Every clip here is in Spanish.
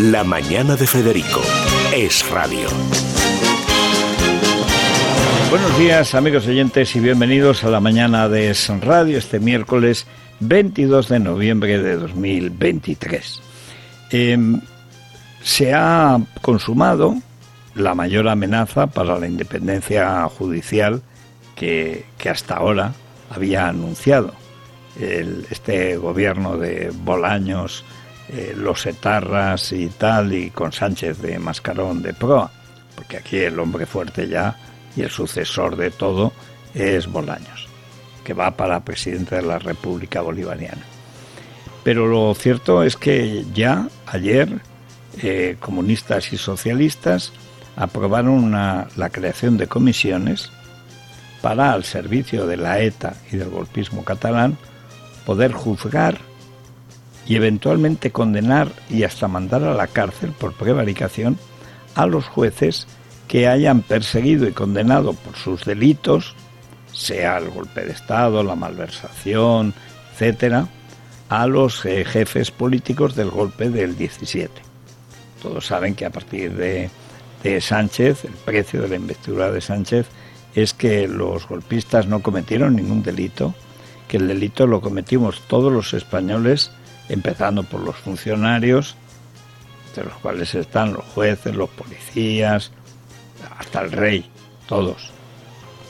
La Mañana de Federico. Es Radio. Buenos días amigos oyentes y bienvenidos a la mañana de Radio este miércoles 22 de noviembre de 2023. Em, se ha consumado la mayor amenaza para la independencia judicial que, hasta ahora había anunciado este gobierno de Bolaños, eh, los etarras y tal, y con Sánchez de Mascarón de proa, porque aquí el hombre fuerte ya y el sucesor de todo es Bolaños, que va para presidente de la República Bolivariana. Pero lo cierto es que ya ayer eh, comunistas y socialistas aprobaron la creación de comisiones para, al servicio de la ETA y del golpismo catalán, poder juzgar y eventualmente condenar y hasta mandar a la cárcel por prevaricación a los jueces que hayan perseguido y condenado por sus delitos, sea el golpe de Estado, la malversación, etcétera, a los eh, jefes políticos del golpe del 17. Todos saben que a partir de, de Sánchez, el precio de la investidura de Sánchez es que los golpistas no cometieron ningún delito, que el delito lo cometimos todos los españoles, empezando por los funcionarios, de los cuales están los jueces, los policías, hasta el rey, todos.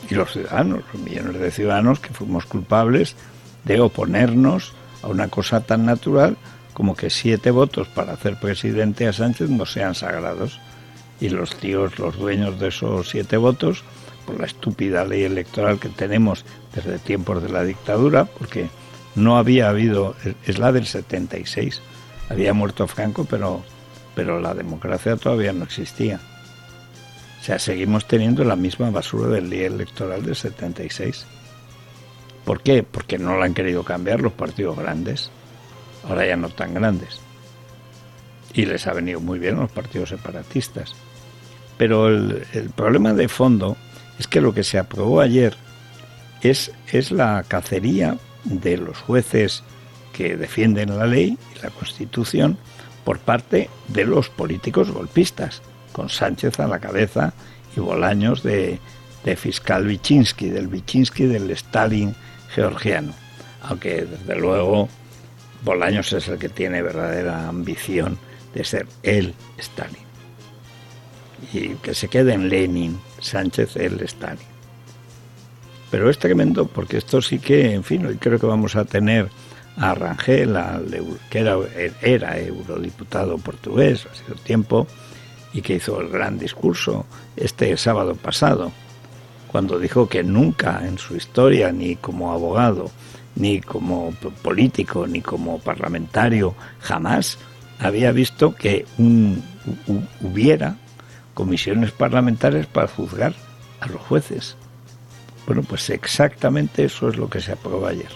Y los ciudadanos, los millones de ciudadanos que fuimos culpables de oponernos a una cosa tan natural como que siete votos para hacer presidente a Sánchez no sean sagrados. Y los tíos, los dueños de esos siete votos, por la estúpida ley electoral que tenemos desde tiempos de la dictadura, porque no había habido, es la del 76, había muerto Franco, pero, pero la democracia todavía no existía. O sea, seguimos teniendo la misma basura del día electoral del 76. ¿Por qué? Porque no la han querido cambiar los partidos grandes, ahora ya no tan grandes. Y les ha venido muy bien los partidos separatistas. Pero el, el problema de fondo es que lo que se aprobó ayer es, es la cacería de los jueces que defienden la ley y la Constitución por parte de los políticos golpistas con Sánchez a la cabeza y Bolaños de, fiscal Vichinsky, del Vichinsky del Stalin georgiano. Aunque desde luego Bolaños es el que tiene verdadera ambición de ser el Stalin. Y que se quede en Lenin, Sánchez el Stalin. Pero es tremendo porque esto sí que, en fin, hoy creo que vamos a tener a Rangel, que era, eurodiputado portugués, ha sido tiempo, y que hizo el gran discurso este sábado pasado, cuando dijo que nunca en su historia, ni como abogado, ni como político, ni como parlamentario, jamás había visto que hubiera comisiones parlamentarias para juzgar a los jueces. Bueno, pues exactamente eso es lo que se aprobó ayer,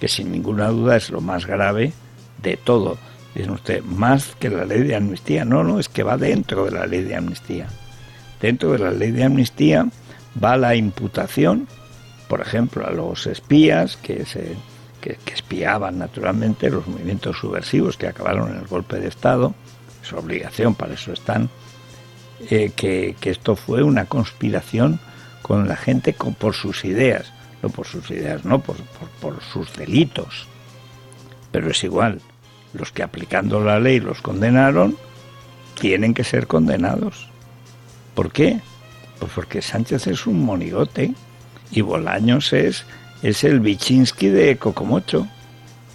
que sin ninguna duda es lo más grave de todo Dice usted, más que la ley de amnistía. No, no, es que va dentro de la ley de amnistía. Dentro de la ley de amnistía va la imputación, por ejemplo, a los espías que, se, que, espiaban naturalmente los movimientos subversivos que acabaron en el golpe de Estado, es obligación, para eso están, eh, que, esto fue una conspiración con la gente con, por sus ideas, no por sus ideas, no, por, por sus delitos. Pero es igual, los que aplicando la ley los condenaron, tienen que ser condenados. ¿Por qué? Pues porque Sánchez es un monigote y Bolaños es, es el Vichinsky de Cocomocho,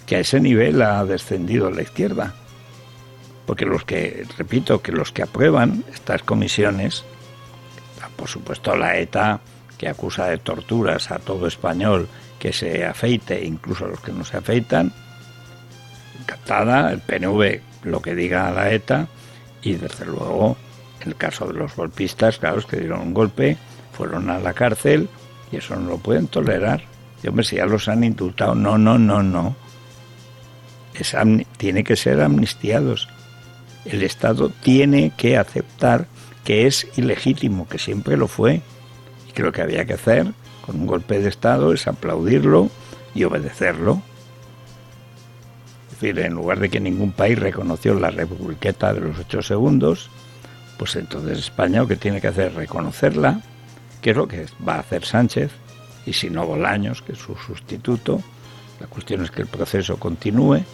que a ese nivel ha descendido la izquierda. Porque los que, repito, que los que aprueban estas comisiones, por supuesto la ETA, que acusa de torturas a todo español que se afeite, incluso a los que no se afeitan, captada, el PNV lo que diga la ETA y desde luego el caso de los golpistas, claro, es que dieron un golpe, fueron a la cárcel y eso no lo pueden tolerar. Y hombre, si ya los han indultado, no, no, no, no. Es tiene que ser amnistiados. El Estado tiene que aceptar que es ilegítimo, que siempre lo fue, y que lo que había que hacer con un golpe de Estado es aplaudirlo y obedecerlo decir, en lugar de que ningún país reconoció la republiqueta de los ocho segundos, pues entonces España lo que tiene que hacer es reconocerla, que es lo que va a hacer Sánchez, y si no Bolaños, que es su sustituto. La cuestión es que el proceso continúe.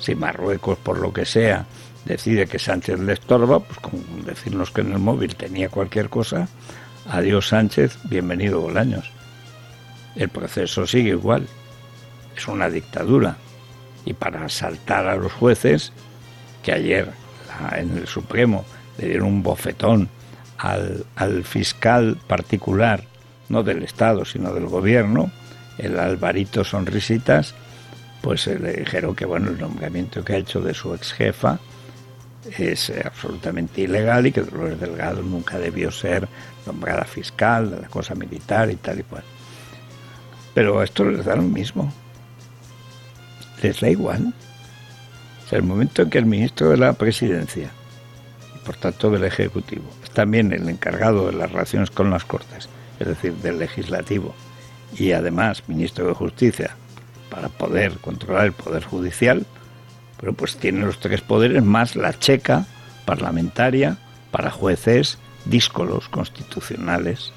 Si Marruecos, por lo que sea, decide que Sánchez le estorba, pues como decirnos que en el móvil tenía cualquier cosa, adiós Sánchez, bienvenido Bolaños. El proceso sigue igual. Es una dictadura. Y para asaltar a los jueces, que ayer en el Supremo le dieron un bofetón al, al fiscal particular, no del Estado, sino del gobierno, el Alvarito Sonrisitas, pues le dijeron que bueno, el nombramiento que ha hecho de su ex jefa es absolutamente ilegal y que Dolores Delgado nunca debió ser nombrada fiscal de la cosa militar y tal y cual. Pero esto les da lo mismo. Les da igual. O el momento en que el ministro de la presidencia, y por tanto del Ejecutivo, es también el encargado de las relaciones con las Cortes, es decir, del legislativo, y además ministro de Justicia, para poder controlar el poder judicial, pero pues tiene los tres poderes más la checa parlamentaria para jueces díscolos constitucionales.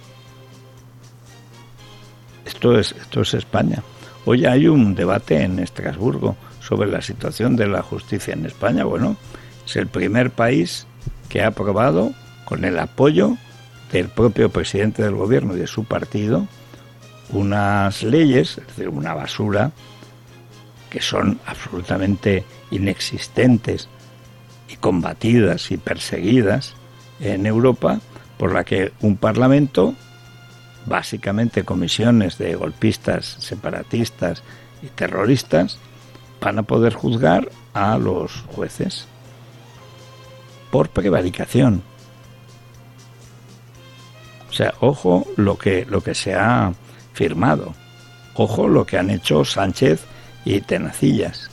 Esto es, esto es España. Hoy hay un debate en Estrasburgo sobre la situación de la justicia en España. Bueno, es el primer país que ha aprobado con el apoyo del propio presidente del gobierno y de su partido unas leyes, es decir, una basura, que son absolutamente inexistentes y combatidas y perseguidas en Europa, por la que un parlamento, básicamente comisiones de golpistas, separatistas y terroristas, van a poder juzgar a los jueces por prevaricación. O sea, ojo lo que, lo que se ha firmado. Ojo lo que han hecho Sánchez y Tenacillas.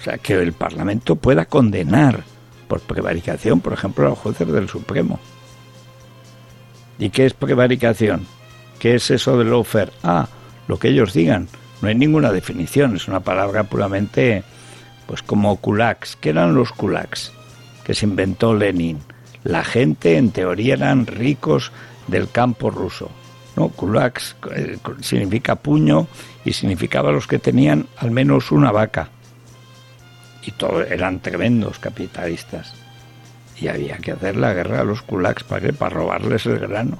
O sea, que el Parlamento pueda condenar por prevaricación, por ejemplo, a los jueces del Supremo. ¿Y qué es prevaricación? ¿Qué es eso del lawfare? Ah, lo que ellos digan. No hay ninguna definición, es una palabra puramente, pues como kulaks. ¿Qué eran los kulaks? Que se inventó Lenin. La gente, en teoría, eran ricos del campo ruso. ¿no? Kulaks eh, significa puño y significaba los que tenían al menos una vaca. Y todos eran tremendos capitalistas. Y había que hacer la guerra a los kulaks para, para robarles el grano.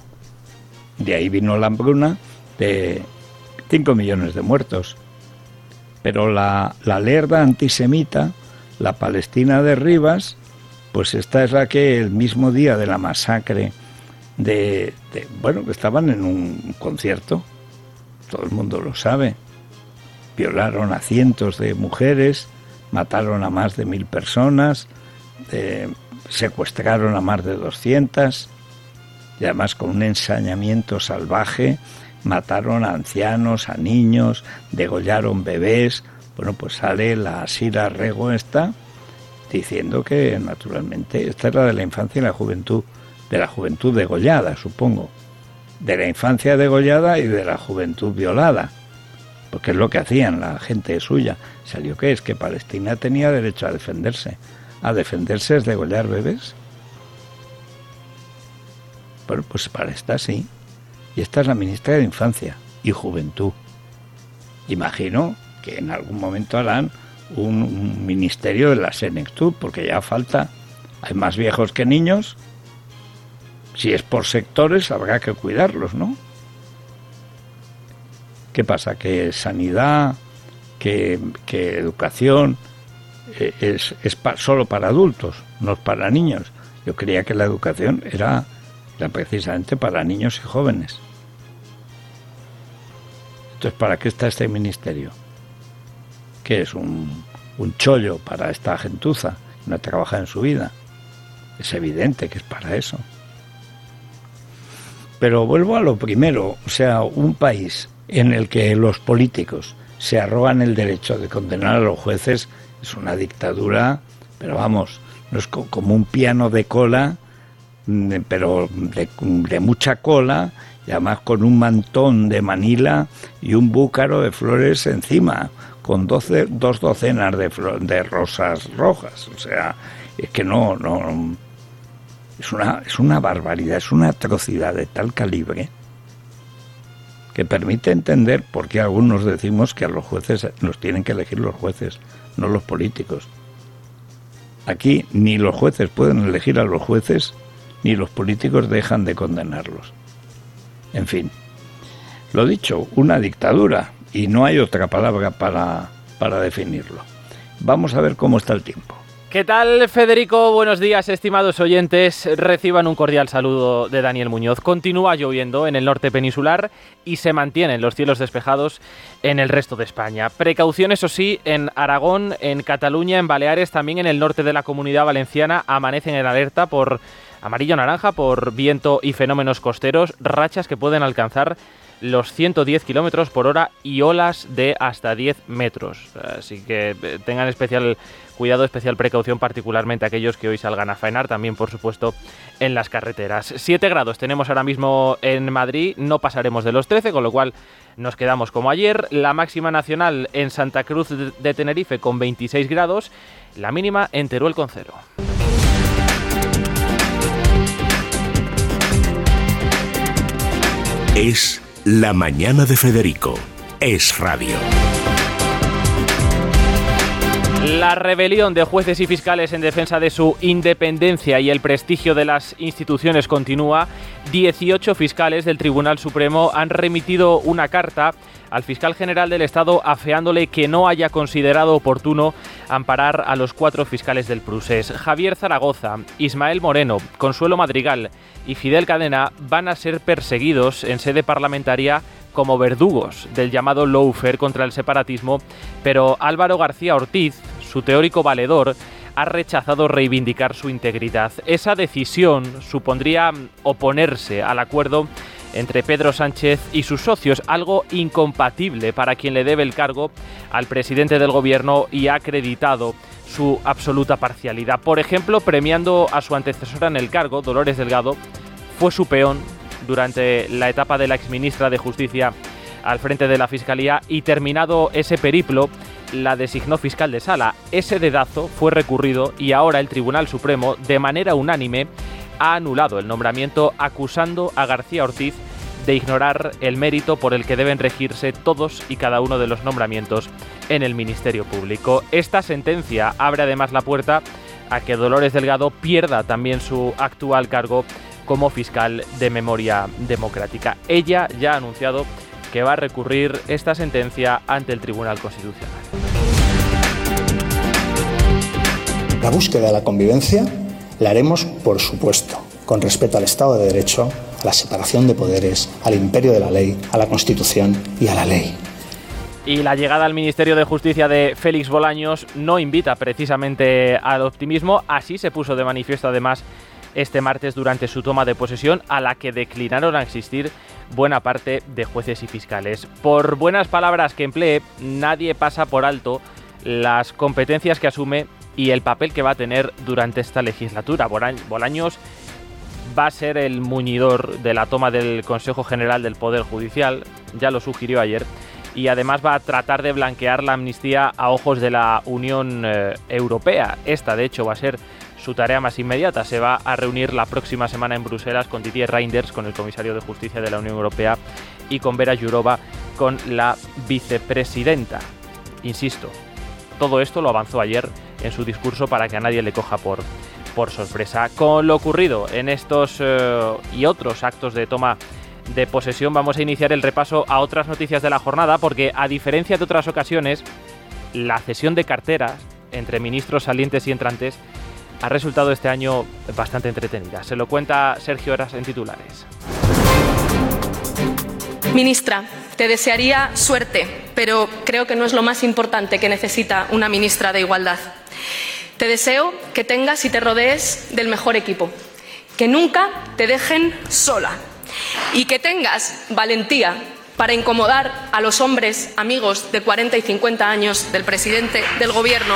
De ahí vino la hambruna de 5 millones de muertos. Pero la, la lerda antisemita, la Palestina de Rivas, pues esta es la que el mismo día de la masacre de, bueno, que estaban en un concierto, todo el mundo lo sabe, violaron a cientos de mujeres, mataron a más de mil personas, eh, secuestraron a más de 200 y además con un ensañamiento salvaje mataron a ancianos, a niños, degollaron bebés. Bueno, pues sale la Sira Rego esta diciendo que naturalmente esta es la de la infancia y la juventud de la juventud degollada, supongo, de la infancia degollada y de la juventud violada, porque es lo que hacían la gente suya. ¿Salió qué? Es que Palestina tenía derecho a defenderse. ¿A defenderse es degollar bebés? Bueno, pues para esta sí. Y esta es la ministra de Infancia y Juventud. Imagino que en algún momento harán un, un ministerio de la senectud, porque ya falta, hay más viejos que niños si es por sectores, habrá que cuidarlos, ¿no? ¿Qué pasa? Que sanidad, que, educación eh, es, es solo para adultos, no es para niños. Yo creía que la educación era, era precisamente para niños y jóvenes. Entonces, ¿para qué está este ministerio? Que es un, un chollo para esta gentuza, no trabaja en su vida. Es evidente que es para eso. Pero vuelvo a lo primero, o sea, un país en el que los políticos se arrogan el derecho de condenar a los jueces es una dictadura, pero vamos, no es como un piano de cola, mm, pero de, mucha cola y además con un mantón de Manila y un búcaro de flores encima, con doce, dos docenas de, de rosas rojas. O sea, es que no, no, es una, es una barbaridad, es una atrocidad de tal calibre que permite entender por qué algunos decimos que a los jueces los tienen que elegir los jueces, no los políticos. Aquí ni los jueces pueden elegir a los jueces, ni los políticos dejan de condenarlos. En fin, lo dicho, una dictadura, y no hay otra palabra para, para definirlo. Vamos a ver cómo está el tiempo. ¿Qué tal, Federico? Buenos días, estimados oyentes. Reciban un cordial saludo de Daniel Muñoz. Continúa lloviendo en el norte peninsular y se mantienen los cielos despejados en el resto de España. Precaución, eso sí, en Aragón, en Cataluña, en Baleares, también en el norte de la comunidad valenciana amanecen en alerta por amarillo-naranja, por viento y fenómenos costeros, rachas que pueden alcanzar los 110 kilómetros por hora y olas de hasta 10 metros. Así que eh, tengan especial cuidado, especial precaución, particularmente aquellos que hoy salgan a faenar, también por supuesto en las carreteras. 7 grados tenemos ahora mismo en Madrid, no pasaremos de los 13, con lo cual nos quedamos como ayer. La máxima nacional en Santa Cruz de Tenerife con 26 grados, la mínima en Teruel con cero. Es la mañana de Federico. Es radio. La rebelión de jueces y fiscales en defensa de su independencia y el prestigio de las instituciones continúa. 18 fiscales del Tribunal Supremo han remitido una carta al fiscal general del Estado afeándole que no haya considerado oportuno amparar a los cuatro fiscales del Prusés. Javier Zaragoza, Ismael Moreno, Consuelo Madrigal y Fidel Cadena van a ser perseguidos en sede parlamentaria como verdugos del llamado lawfare contra el separatismo, pero Álvaro García Ortiz, su teórico valedor, ha rechazado reivindicar su integridad. Esa decisión supondría oponerse al acuerdo entre Pedro Sánchez y sus socios, algo incompatible para quien le debe el cargo al presidente del gobierno y ha acreditado su absoluta parcialidad. Por ejemplo, premiando a su antecesora en el cargo, Dolores Delgado, fue su peón durante la etapa de la exministra de Justicia al frente de la Fiscalía y terminado ese periplo, la designó fiscal de sala. Ese dedazo fue recurrido y ahora el Tribunal Supremo, de manera unánime, ha anulado el nombramiento acusando a García Ortiz de ignorar el mérito por el que deben regirse todos y cada uno de los nombramientos en el Ministerio Público. Esta sentencia abre además la puerta a que Dolores Delgado pierda también su actual cargo como fiscal de memoria democrática. Ella ya ha anunciado que va a recurrir esta sentencia ante el Tribunal Constitucional. La búsqueda de la convivencia la haremos, por supuesto, con respeto al Estado de Derecho, a la separación de poderes, al imperio de la ley, a la Constitución y a la ley. Y la llegada al Ministerio de Justicia de Félix Bolaños no invita precisamente al optimismo, así se puso de manifiesto además este martes durante su toma de posesión a la que declinaron a existir buena parte de jueces y fiscales. Por buenas palabras que emplee, nadie pasa por alto las competencias que asume y el papel que va a tener durante esta legislatura. Bolaños va a ser el muñidor de la toma del Consejo General del Poder Judicial, ya lo sugirió ayer, y además va a tratar de blanquear la amnistía a ojos de la Unión eh, Europea. Esta, de hecho, va a ser su tarea más inmediata. Se va a reunir la próxima semana en Bruselas con Didier Reinders, con el comisario de Justicia de la Unión Europea, y con Vera Jourova, con la vicepresidenta. Insisto, todo esto lo avanzó ayer en su discurso para que a nadie le coja por, por sorpresa. Con lo ocurrido en estos eh, y otros actos de toma de posesión vamos a iniciar el repaso a otras noticias de la jornada porque a diferencia de otras ocasiones, la cesión de carteras entre ministros salientes y entrantes ha resultado este año bastante entretenida. Se lo cuenta Sergio Horas en titulares. Ministra, te desearía suerte, pero creo que no es lo más importante que necesita una ministra de Igualdad. Te deseo que tengas y te rodees del mejor equipo, que nunca te dejen sola y que tengas valentía para incomodar a los hombres amigos de 40 y 50 años del presidente del Gobierno.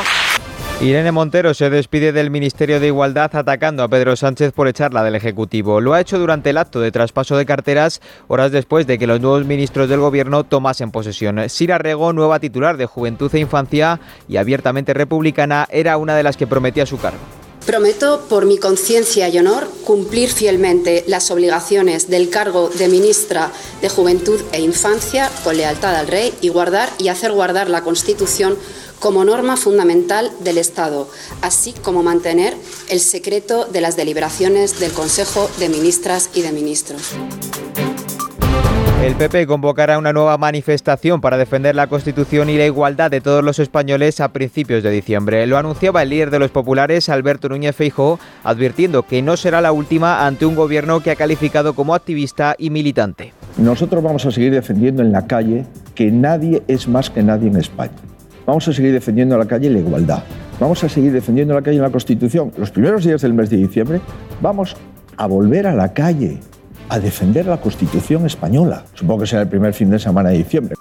Irene Montero se despide del Ministerio de Igualdad atacando a Pedro Sánchez por echarla del Ejecutivo. Lo ha hecho durante el acto de traspaso de carteras, horas después de que los nuevos ministros del Gobierno tomasen posesión. Sira Rego, nueva titular de Juventud e Infancia y abiertamente republicana, era una de las que prometía su cargo. Prometo, por mi conciencia y honor, cumplir fielmente las obligaciones del cargo de ministra de Juventud e Infancia con lealtad al Rey y guardar y hacer guardar la Constitución como norma fundamental del Estado, así como mantener el secreto de las deliberaciones del Consejo de Ministras y de Ministros. El PP convocará una nueva manifestación para defender la Constitución y la igualdad de todos los españoles a principios de diciembre. Lo anunciaba el líder de los populares, Alberto Núñez Feijóo, advirtiendo que no será la última ante un gobierno que ha calificado como activista y militante. Nosotros vamos a seguir defendiendo en la calle que nadie es más que nadie en España Vamos a seguir defendiendo la calle la igualdad. Vamos a seguir defendiendo la calle la Constitución. Los primeros días del mes de diciembre vamos a volver a la calle a defender la Constitución española. Supongo que será el primer fin de semana de diciembre.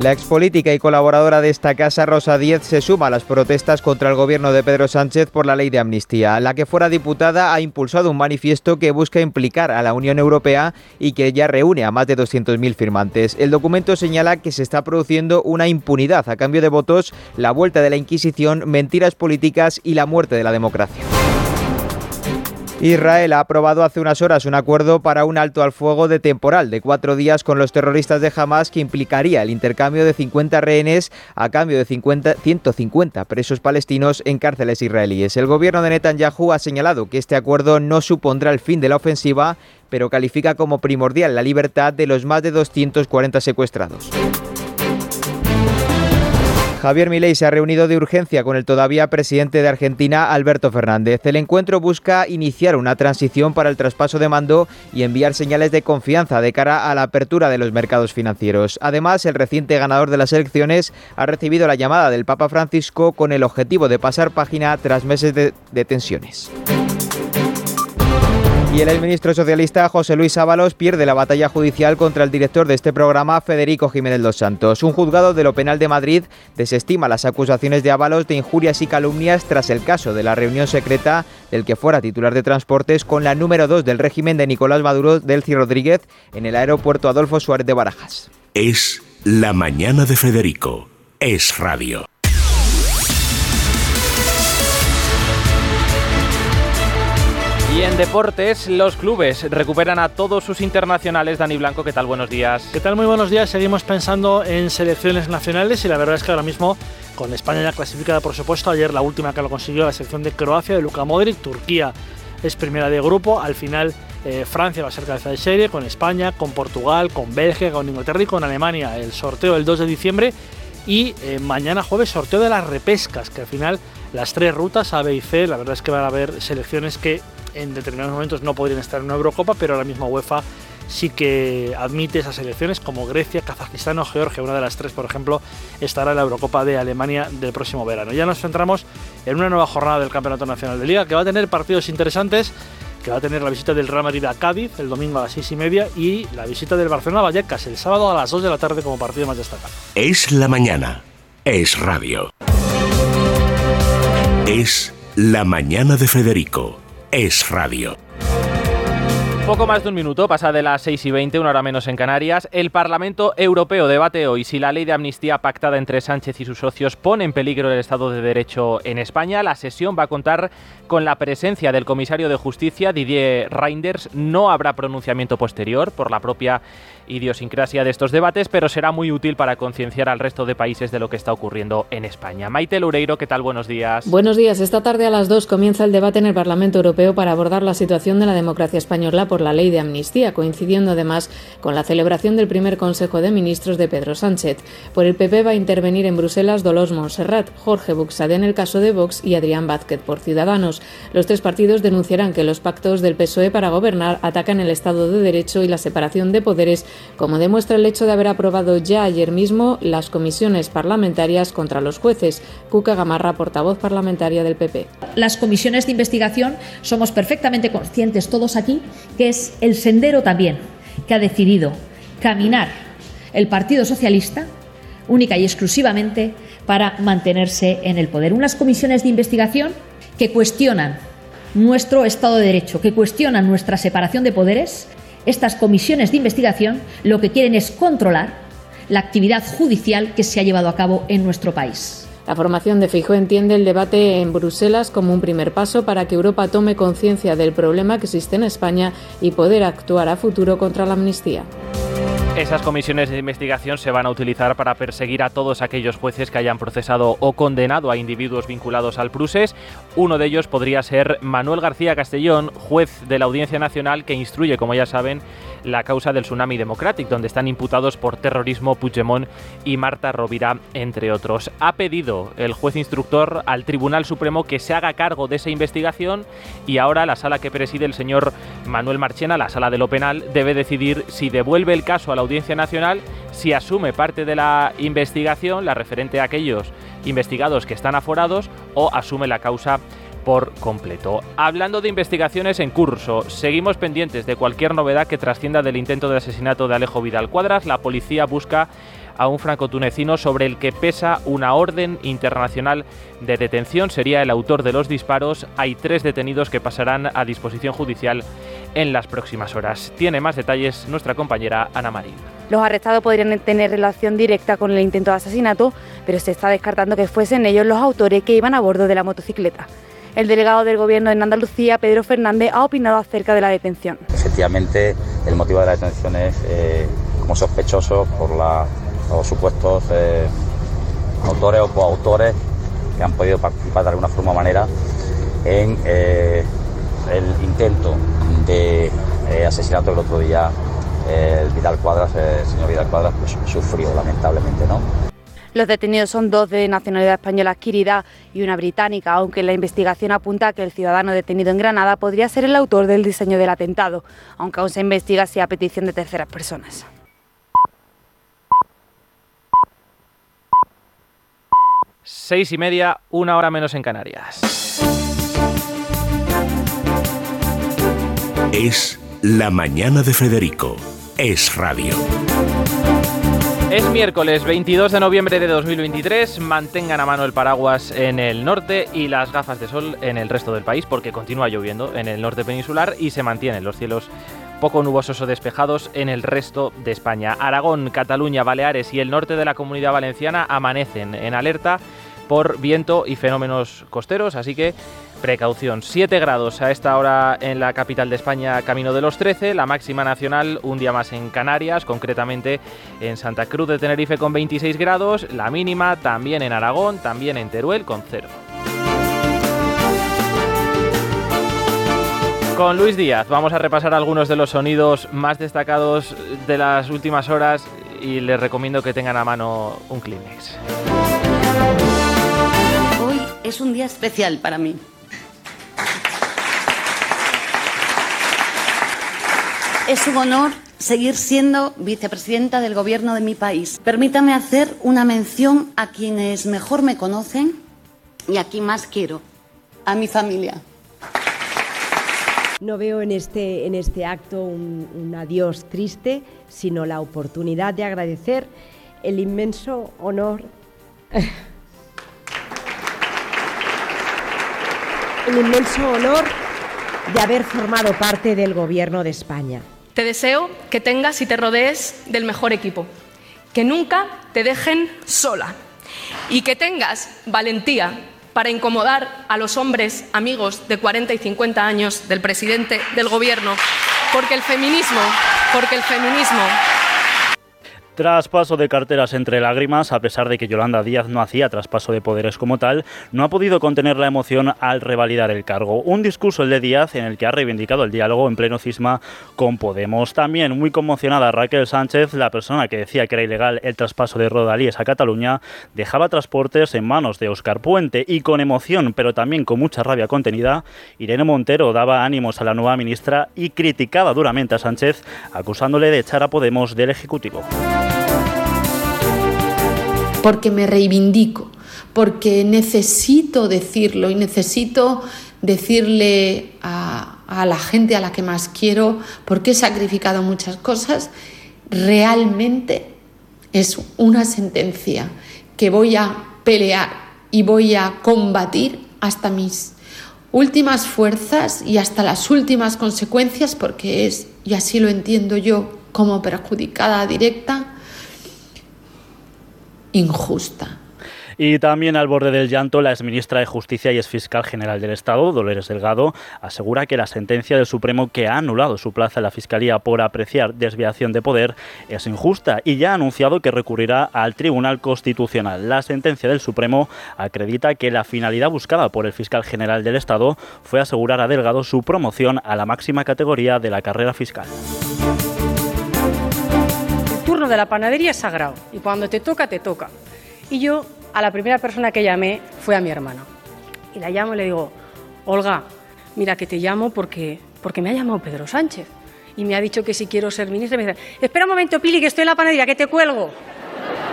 La expolítica y colaboradora de esta casa, Rosa Díez, se suma a las protestas contra el gobierno de Pedro Sánchez por la ley de amnistía. La que fuera diputada ha impulsado un manifiesto que busca implicar a la Unión Europea y que ya reúne a más de 200.000 firmantes. El documento señala que se está produciendo una impunidad a cambio de votos, la vuelta de la Inquisición, mentiras políticas y la muerte de la democracia. Israel ha aprobado hace unas horas un acuerdo para un alto al fuego de temporal de cuatro días con los terroristas de Hamas que implicaría el intercambio de 50 rehenes a cambio de 50, 150 presos palestinos en cárceles israelíes. El gobierno de Netanyahu ha señalado que este acuerdo no supondrá el fin de la ofensiva, pero califica como primordial la libertad de los más de 240 secuestrados. Javier Milei se ha reunido de urgencia con el todavía presidente de Argentina, Alberto Fernández. El encuentro busca iniciar una transición para el traspaso de mando y enviar señales de confianza de cara a la apertura de los mercados financieros. Además, el reciente ganador de las elecciones ha recibido la llamada del Papa Francisco con el objetivo de pasar página tras meses de, de tensiones. Y el exministro socialista José Luis Ábalos pierde la batalla judicial contra el director de este programa, Federico Jiménez Los Santos. Un juzgado de lo penal de Madrid desestima las acusaciones de Ábalos de injurias y calumnias tras el caso de la reunión secreta del que fuera titular de transportes con la número 2 del régimen de Nicolás Maduro Delci Rodríguez en el aeropuerto Adolfo Suárez de Barajas. Es la mañana de Federico. Es radio. Y en deportes, los clubes recuperan a todos sus internacionales. Dani Blanco, ¿qué tal? Buenos días. ¿Qué tal? Muy buenos días. Seguimos pensando en selecciones nacionales y la verdad es que ahora mismo, con España ya clasificada, por supuesto, ayer la última que lo consiguió, la selección de Croacia, de Luka Modric, Turquía es primera de grupo, al final eh, Francia va a ser cabeza de serie, con España, con Portugal, con Bélgica, con Inglaterra y con Alemania. El sorteo el 2 de diciembre y eh, mañana jueves sorteo de las repescas, que al final las tres rutas A, B y C, la verdad es que van a haber selecciones que en determinados momentos no podrían estar en una Eurocopa, pero ahora mismo UEFA sí que admite esas selecciones como Grecia, Kazajistán o Georgia. Una de las tres, por ejemplo, estará en la Eurocopa de Alemania del próximo verano. Ya nos centramos en una nueva jornada del Campeonato Nacional de Liga que va a tener partidos interesantes que va a tener la visita del Real Madrid a Cádiz el domingo a las seis y media y la visita del Barcelona a Vallecas el sábado a las 2 de la tarde como partido más destacado. Es la mañana. Es radio. Es la mañana de Federico es radio. Poco más de un minuto, pasa de las 6 y 20, una hora menos en Canarias. El Parlamento Europeo debate hoy si la ley de amnistía pactada entre Sánchez y sus socios pone en peligro el Estado de Derecho en España. La sesión va a contar con la presencia del comisario de Justicia, Didier Reinders. No habrá pronunciamiento posterior por la propia idiosincrasia de estos debates, pero será muy útil para concienciar al resto de países de lo que está ocurriendo en España. Maite Loureiro, ¿qué tal? Buenos días. Buenos días. Esta tarde a las 2 comienza el debate en el Parlamento Europeo para abordar la situación de la democracia española por la ley de amnistía, coincidiendo además con la celebración del primer Consejo de Ministros de Pedro Sánchez. Por el PP va a intervenir en Bruselas Dolores Montserrat, Jorge Buxade en el caso de Vox y Adrián Vázquez por Ciudadanos. Los tres partidos denunciarán que los pactos del PSOE para gobernar atacan el Estado de Derecho y la separación de poderes como demuestra el hecho de haber aprobado ya ayer mismo las comisiones parlamentarias contra los jueces. Cuca Gamarra, portavoz parlamentaria del PP. Las comisiones de investigación somos perfectamente conscientes todos aquí que es el sendero también que ha decidido caminar el Partido Socialista única y exclusivamente para mantenerse en el poder. Unas comisiones de investigación que cuestionan nuestro Estado de Derecho, que cuestionan nuestra separación de poderes. Estas comisiones de investigación lo que quieren es controlar la actividad judicial que se ha llevado a cabo en nuestro país. La formación de Fijo entiende el debate en Bruselas como un primer paso para que Europa tome conciencia del problema que existe en España y poder actuar a futuro contra la amnistía. Esas comisiones de investigación se van a utilizar para perseguir a todos aquellos jueces que hayan procesado o condenado a individuos vinculados al Prusés. Uno de ellos podría ser Manuel García Castellón, juez de la Audiencia Nacional que instruye, como ya saben, la causa del Tsunami Democratic, donde están imputados por terrorismo Puigdemont y Marta Rovira, entre otros. Ha pedido el juez instructor al Tribunal Supremo que se haga cargo de esa investigación y ahora la sala que preside el señor Manuel Marchena, la sala de lo penal, debe decidir si devuelve el caso a la Audiencia Nacional, si asume parte de la investigación, la referente a aquellos investigados que están aforados, o asume la causa por completo. Hablando de investigaciones en curso, seguimos pendientes de cualquier novedad que trascienda del intento de asesinato de Alejo Vidal Cuadras. La policía busca a un francotunecino sobre el que pesa una orden internacional de detención. Sería el autor de los disparos. Hay tres detenidos que pasarán a disposición judicial en las próximas horas. Tiene más detalles nuestra compañera Ana Marín. Los arrestados podrían tener relación directa con el intento de asesinato, pero se está descartando que fuesen ellos los autores que iban a bordo de la motocicleta. El delegado del Gobierno en Andalucía, Pedro Fernández, ha opinado acerca de la detención. Efectivamente, el motivo de la detención es eh, como sospechoso por los supuestos eh, autores o coautores que han podido participar de alguna forma o manera en eh, el intento de asesinato el otro día el Vidal Cuadras, el señor Vidal Cuadras pues, sufrió lamentablemente, ¿no? Los detenidos son dos de nacionalidad española adquirida y una británica, aunque la investigación apunta a que el ciudadano detenido en Granada podría ser el autor del diseño del atentado, aunque aún se investiga si a petición de terceras personas. Seis y media, una hora menos en Canarias. Es la mañana de Federico. Es radio. Es miércoles 22 de noviembre de 2023. Mantengan a mano el paraguas en el norte y las gafas de sol en el resto del país porque continúa lloviendo en el norte peninsular y se mantienen los cielos poco nubosos o despejados en el resto de España. Aragón, Cataluña, Baleares y el norte de la comunidad valenciana amanecen en alerta por viento y fenómenos costeros, así que precaución. 7 grados a esta hora en la capital de España, camino de los 13, la máxima nacional un día más en Canarias, concretamente en Santa Cruz de Tenerife con 26 grados, la mínima también en Aragón, también en Teruel con 0. Con Luis Díaz vamos a repasar algunos de los sonidos más destacados de las últimas horas y les recomiendo que tengan a mano un Kleenex. Hoy es un día especial para mí. Es un honor seguir siendo vicepresidenta del gobierno de mi país. Permítame hacer una mención a quienes mejor me conocen y a quien más quiero, a mi familia. No veo en este, en este acto un, un adiós triste, sino la oportunidad de agradecer el inmenso honor. el inmenso honor de haber formado parte del Gobierno de España. Te deseo que tengas y te rodees del mejor equipo, que nunca te dejen sola. Y que tengas valentía para incomodar a los hombres amigos de 40 y 50 años del presidente del gobierno, porque el feminismo, porque el feminismo Traspaso de carteras entre lágrimas, a pesar de que Yolanda Díaz no hacía traspaso de poderes como tal, no ha podido contener la emoción al revalidar el cargo. Un discurso el de Díaz en el que ha reivindicado el diálogo en pleno cisma con Podemos. También muy conmocionada Raquel Sánchez, la persona que decía que era ilegal el traspaso de Rodalíes a Cataluña, dejaba transportes en manos de Óscar Puente y con emoción, pero también con mucha rabia contenida, Irene Montero daba ánimos a la nueva ministra y criticaba duramente a Sánchez, acusándole de echar a Podemos del Ejecutivo porque me reivindico, porque necesito decirlo y necesito decirle a, la gente a la que más quiero, porque he sacrificado muchas cosas, realmente es una sentencia que voy a pelear y voy a combatir hasta mis últimas fuerzas y hasta las últimas consecuencias porque es, y así lo entiendo yo como perjudicada directa, injusta. Y también al borde del llanto, la exministra de Justicia y exfiscal general del Estado, Dolores Delgado, asegura que la sentencia del Supremo que ha anulado su plaza en la Fiscalía por apreciar desviación de poder es injusta y ya ha anunciado que recurrirá al Tribunal Constitucional. La sentencia del Supremo acredita que la finalidad buscada por el fiscal general del Estado fue asegurar a Delgado su promoción a la máxima categoría de la carrera fiscal. Turno de la panadería es sagrado y cuando te toca, te toca. Y yo a la primera persona que llamé fue a mi hermano. Y la llamo y le digo, Olga, mira que te llamo porque, porque me ha llamado Pedro Sánchez. Y me ha dicho que si quiero ser ministra, me dice, espera un momento, Pili, que estoy en la panadería, que te cuelgo.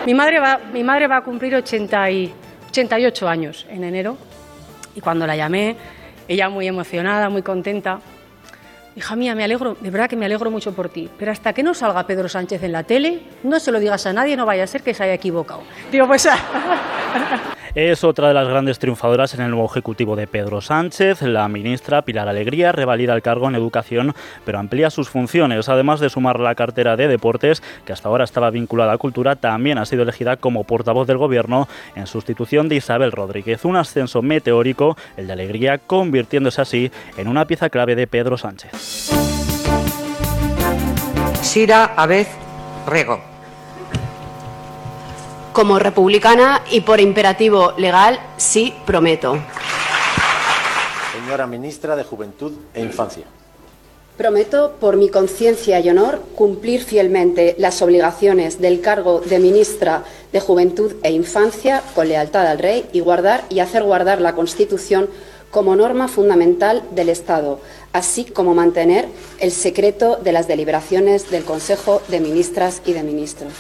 Mi madre va, mi madre va a cumplir 80 y, 88 años en enero. Y cuando la llamé, ella muy emocionada, muy contenta, Hija mía, me alegro, de verdad que me alegro mucho por ti, pero hasta que no salga Pedro Sánchez en la tele, no se lo digas a nadie, no vaya a ser que se haya equivocado. Digo, pues... Es otra de las grandes triunfadoras en el nuevo ejecutivo de Pedro Sánchez. La ministra Pilar Alegría revalida el cargo en educación, pero amplía sus funciones. Además de sumar la cartera de deportes, que hasta ahora estaba vinculada a cultura, también ha sido elegida como portavoz del gobierno en sustitución de Isabel Rodríguez. Un ascenso meteórico, el de Alegría, convirtiéndose así en una pieza clave de Pedro Sánchez. Sira Abez Rego. Como republicana y por imperativo legal, sí prometo. Señora Ministra de Juventud e Infancia. Prometo, por mi conciencia y honor, cumplir fielmente las obligaciones del cargo de Ministra de Juventud e Infancia con lealtad al Rey y guardar y hacer guardar la Constitución como norma fundamental del Estado, así como mantener el secreto de las deliberaciones del Consejo de Ministras y de Ministros.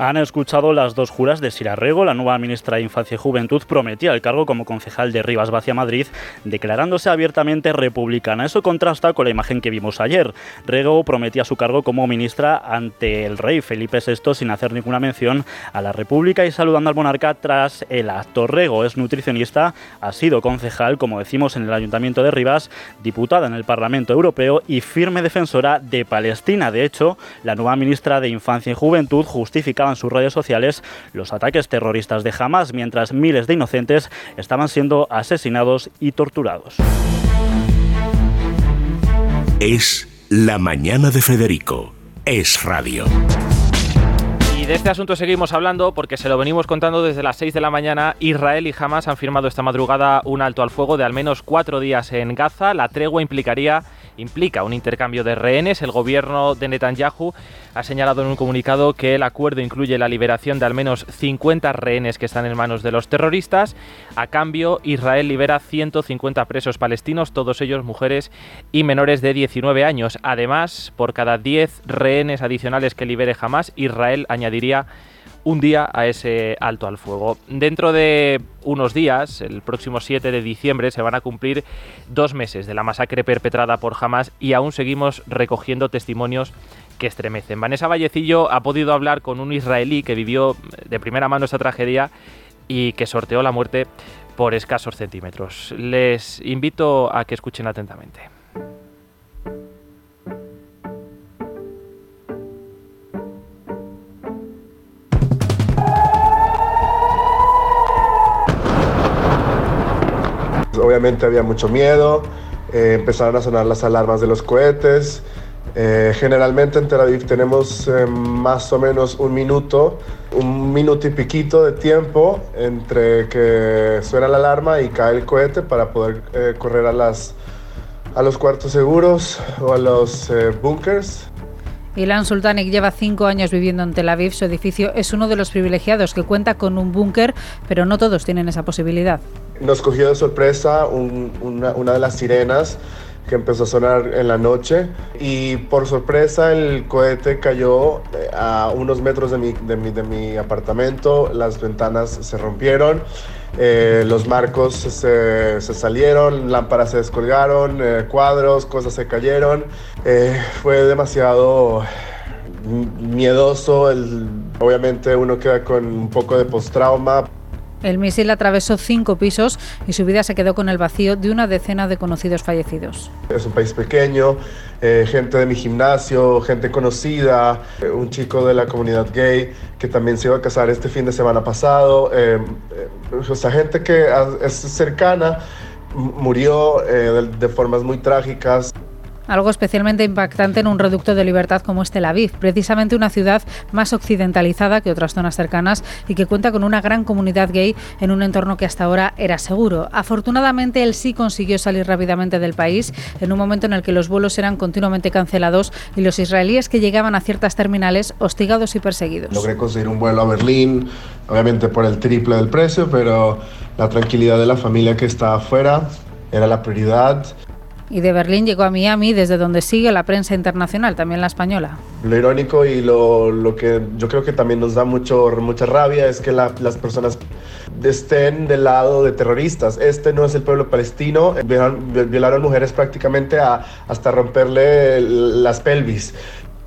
Han escuchado las dos juras de Sira Rego, la nueva ministra de Infancia y Juventud, prometía el cargo como concejal de Rivas Vacia Madrid, declarándose abiertamente republicana. Eso contrasta con la imagen que vimos ayer. Rego prometía su cargo como ministra ante el rey Felipe VI sin hacer ninguna mención a la República y saludando al monarca tras el acto. Rego es nutricionista, ha sido concejal, como decimos, en el Ayuntamiento de Rivas, diputada en el Parlamento Europeo y firme defensora de Palestina. De hecho, la nueva ministra de Infancia y Juventud justificaba en sus redes sociales los ataques terroristas de Hamas, mientras miles de inocentes estaban siendo asesinados y torturados. Es la mañana de Federico. Es radio. Y de este asunto seguimos hablando porque se lo venimos contando desde las 6 de la mañana. Israel y Hamas han firmado esta madrugada un alto al fuego de al menos cuatro días en Gaza. La tregua implicaría implica un intercambio de rehenes. El gobierno de Netanyahu ha señalado en un comunicado que el acuerdo incluye la liberación de al menos 50 rehenes que están en manos de los terroristas. A cambio, Israel libera 150 presos palestinos, todos ellos mujeres y menores de 19 años. Además, por cada 10 rehenes adicionales que libere Hamas, Israel añadiría un día a ese alto al fuego. Dentro de unos días, el próximo 7 de diciembre, se van a cumplir dos meses de la masacre perpetrada por Hamas y aún seguimos recogiendo testimonios que estremecen. Vanessa Vallecillo ha podido hablar con un israelí que vivió de primera mano esta tragedia y que sorteó la muerte por escasos centímetros. Les invito a que escuchen atentamente. Obviamente había mucho miedo, eh, empezaron a sonar las alarmas de los cohetes. Eh, generalmente en Tel Aviv tenemos eh, más o menos un minuto, un minuto y piquito de tiempo entre que suena la alarma y cae el cohete para poder correr a, las, a los cuartos seguros o a los bunkers. Ilan Sultanik lleva cinco años viviendo en Tel Aviv. Su edificio es uno de los privilegiados que cuenta con un búnker, pero no todos tienen esa posibilidad. Nos cogió de sorpresa una, una, de las sirenas que empezó a sonar en la noche. Y por sorpresa el cohete cayó eh, a unos metros de mi, de mi, de mi apartamento, las ventanas se rompieron, eh, los marcos se, se, salieron, lámparas se descolgaron, eh, cuadros, cosas se cayeron, fue demasiado miedoso, el, obviamente uno queda con un poco de post-trauma. El misil atravesó cinco pisos y su vida se quedó con el vacío de una decena de conocidos fallecidos. Es un país pequeño, eh, gente de mi gimnasio, gente conocida, eh, un chico de la comunidad gay que también se iba a casar este fin de semana pasado, eh, o sea, gente que es cercana murió de, de formas muy trágicas algo especialmente impactante en un reducto de libertad como es Tel Aviv, precisamente una ciudad más occidentalizada que otras zonas cercanas y que cuenta con una gran comunidad gay en un entorno que hasta ahora era seguro. Afortunadamente, él sí consiguió salir rápidamente del país en un momento en el que los vuelos eran continuamente cancelados y los israelíes que llegaban a ciertas terminales hostigados y perseguidos. Logré conseguir un vuelo a Berlín, obviamente por el triple del precio, pero la tranquilidad de la familia que estaba afuera era la prioridad y de Berlín llegó a Miami, desde donde sigue la prensa internacional, también la española. Lo irónico y lo, lo que yo creo que también nos da mucho, mucha rabia es que las personas estén del lado de terroristas. Este no es el pueblo palestino. Violaron, violaron mujeres prácticamente a, hasta romperle las pelvis.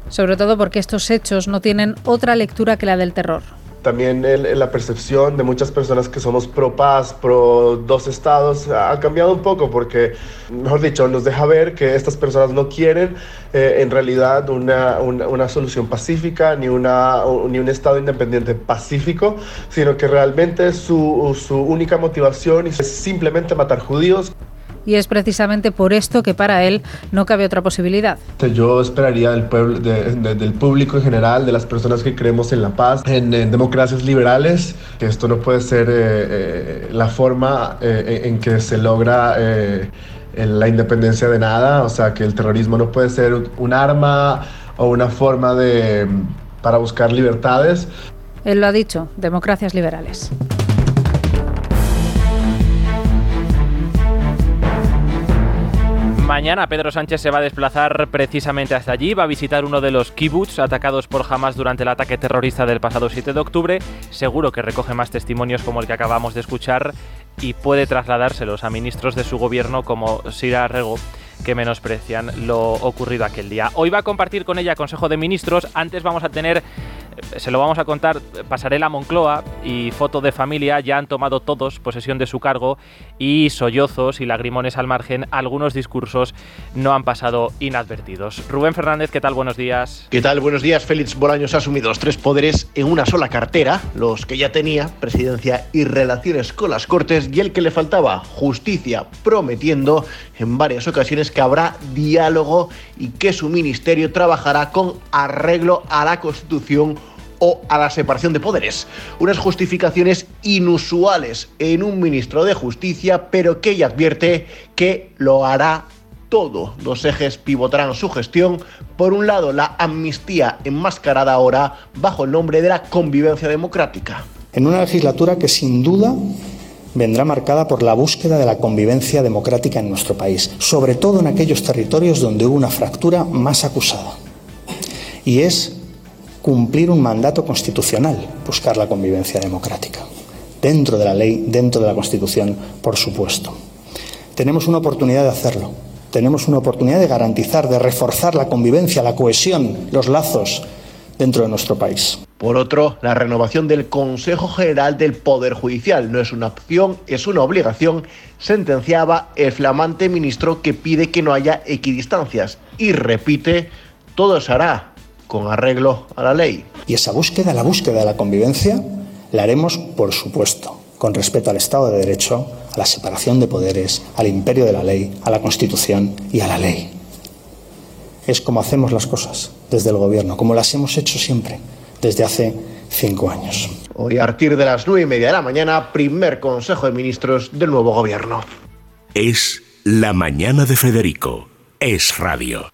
Sobre todo porque estos hechos no tienen otra lectura que la del terror también la percepción de muchas personas que somos pro paz, pro dos estados, ha cambiado un poco porque, mejor dicho, nos deja ver que estas personas no quieren eh, en realidad una, una, solución pacífica ni, una, ni un estado independiente pacífico, sino que realmente su, su única motivación es simplemente matar judíos y es precisamente por esto que para él no cabe otra posibilidad. Yo esperaría del, pueblo, del público en general, de las personas que creemos en la paz, en, democracias liberales, que esto no puede ser eh, eh, la forma eh, en que se logra la independencia de nada, o sea, que el terrorismo no puede ser un arma o una forma de, para buscar libertades. Él lo ha dicho, democracias liberales. Mañana Pedro Sánchez se va a desplazar precisamente hasta allí, va a visitar uno de los kibbutz atacados por Hamas durante el ataque terrorista del pasado 7 de octubre. Seguro que recoge más testimonios como el que acabamos de escuchar y puede trasladárselos a ministros de su gobierno como Sira Rego que menosprecian lo ocurrido aquel día. Hoy va a compartir con ella Consejo de Ministros. Antes vamos a tener, se lo vamos a contar, pasarela Moncloa y foto de familia. Ya han tomado todos posesión de su cargo y sollozos y lagrimones al margen. Algunos discursos no han pasado inadvertidos. Rubén Fernández, ¿qué tal? Buenos días. ¿Qué tal? Buenos días. Félix Bolaños ha asumido los tres poderes en una sola cartera, los que ya tenía, presidencia y relaciones con las Cortes, y el que le faltaba, justicia, prometiendo en varias ocasiones que habrá diálogo y que su ministerio trabajará con arreglo a la Constitución o a la separación de poderes. Unas justificaciones inusuales en un ministro de Justicia, pero que ella advierte que lo hará todo. Los ejes pivotarán su gestión. Por un lado, la amnistía enmascarada ahora bajo el nombre de la convivencia democrática. En una legislatura que sin duda vendrá marcada por la búsqueda de la convivencia democrática en nuestro país, sobre todo en aquellos territorios donde hubo una fractura más acusada. Y es cumplir un mandato constitucional, buscar la convivencia democrática. Dentro de la ley, dentro de la Constitución, por supuesto. Tenemos una oportunidad de hacerlo. Tenemos una oportunidad de garantizar, de reforzar la convivencia, la cohesión, los lazos dentro de nuestro país. Por otro, la renovación del Consejo General del Poder Judicial no es una opción, es una obligación, sentenciaba el flamante ministro que pide que no haya equidistancias y repite, todo se hará con arreglo a la ley. Y esa búsqueda, la búsqueda de la convivencia, la haremos, por supuesto, con respeto al Estado de Derecho, a la separación de poderes, al imperio de la ley, a la Constitución y a la ley. Es como hacemos las cosas desde el Gobierno, como las hemos hecho siempre desde hace cinco años. Hoy a partir de las nueve y media de la mañana, primer Consejo de Ministros del nuevo Gobierno. Es la mañana de Federico. Es radio.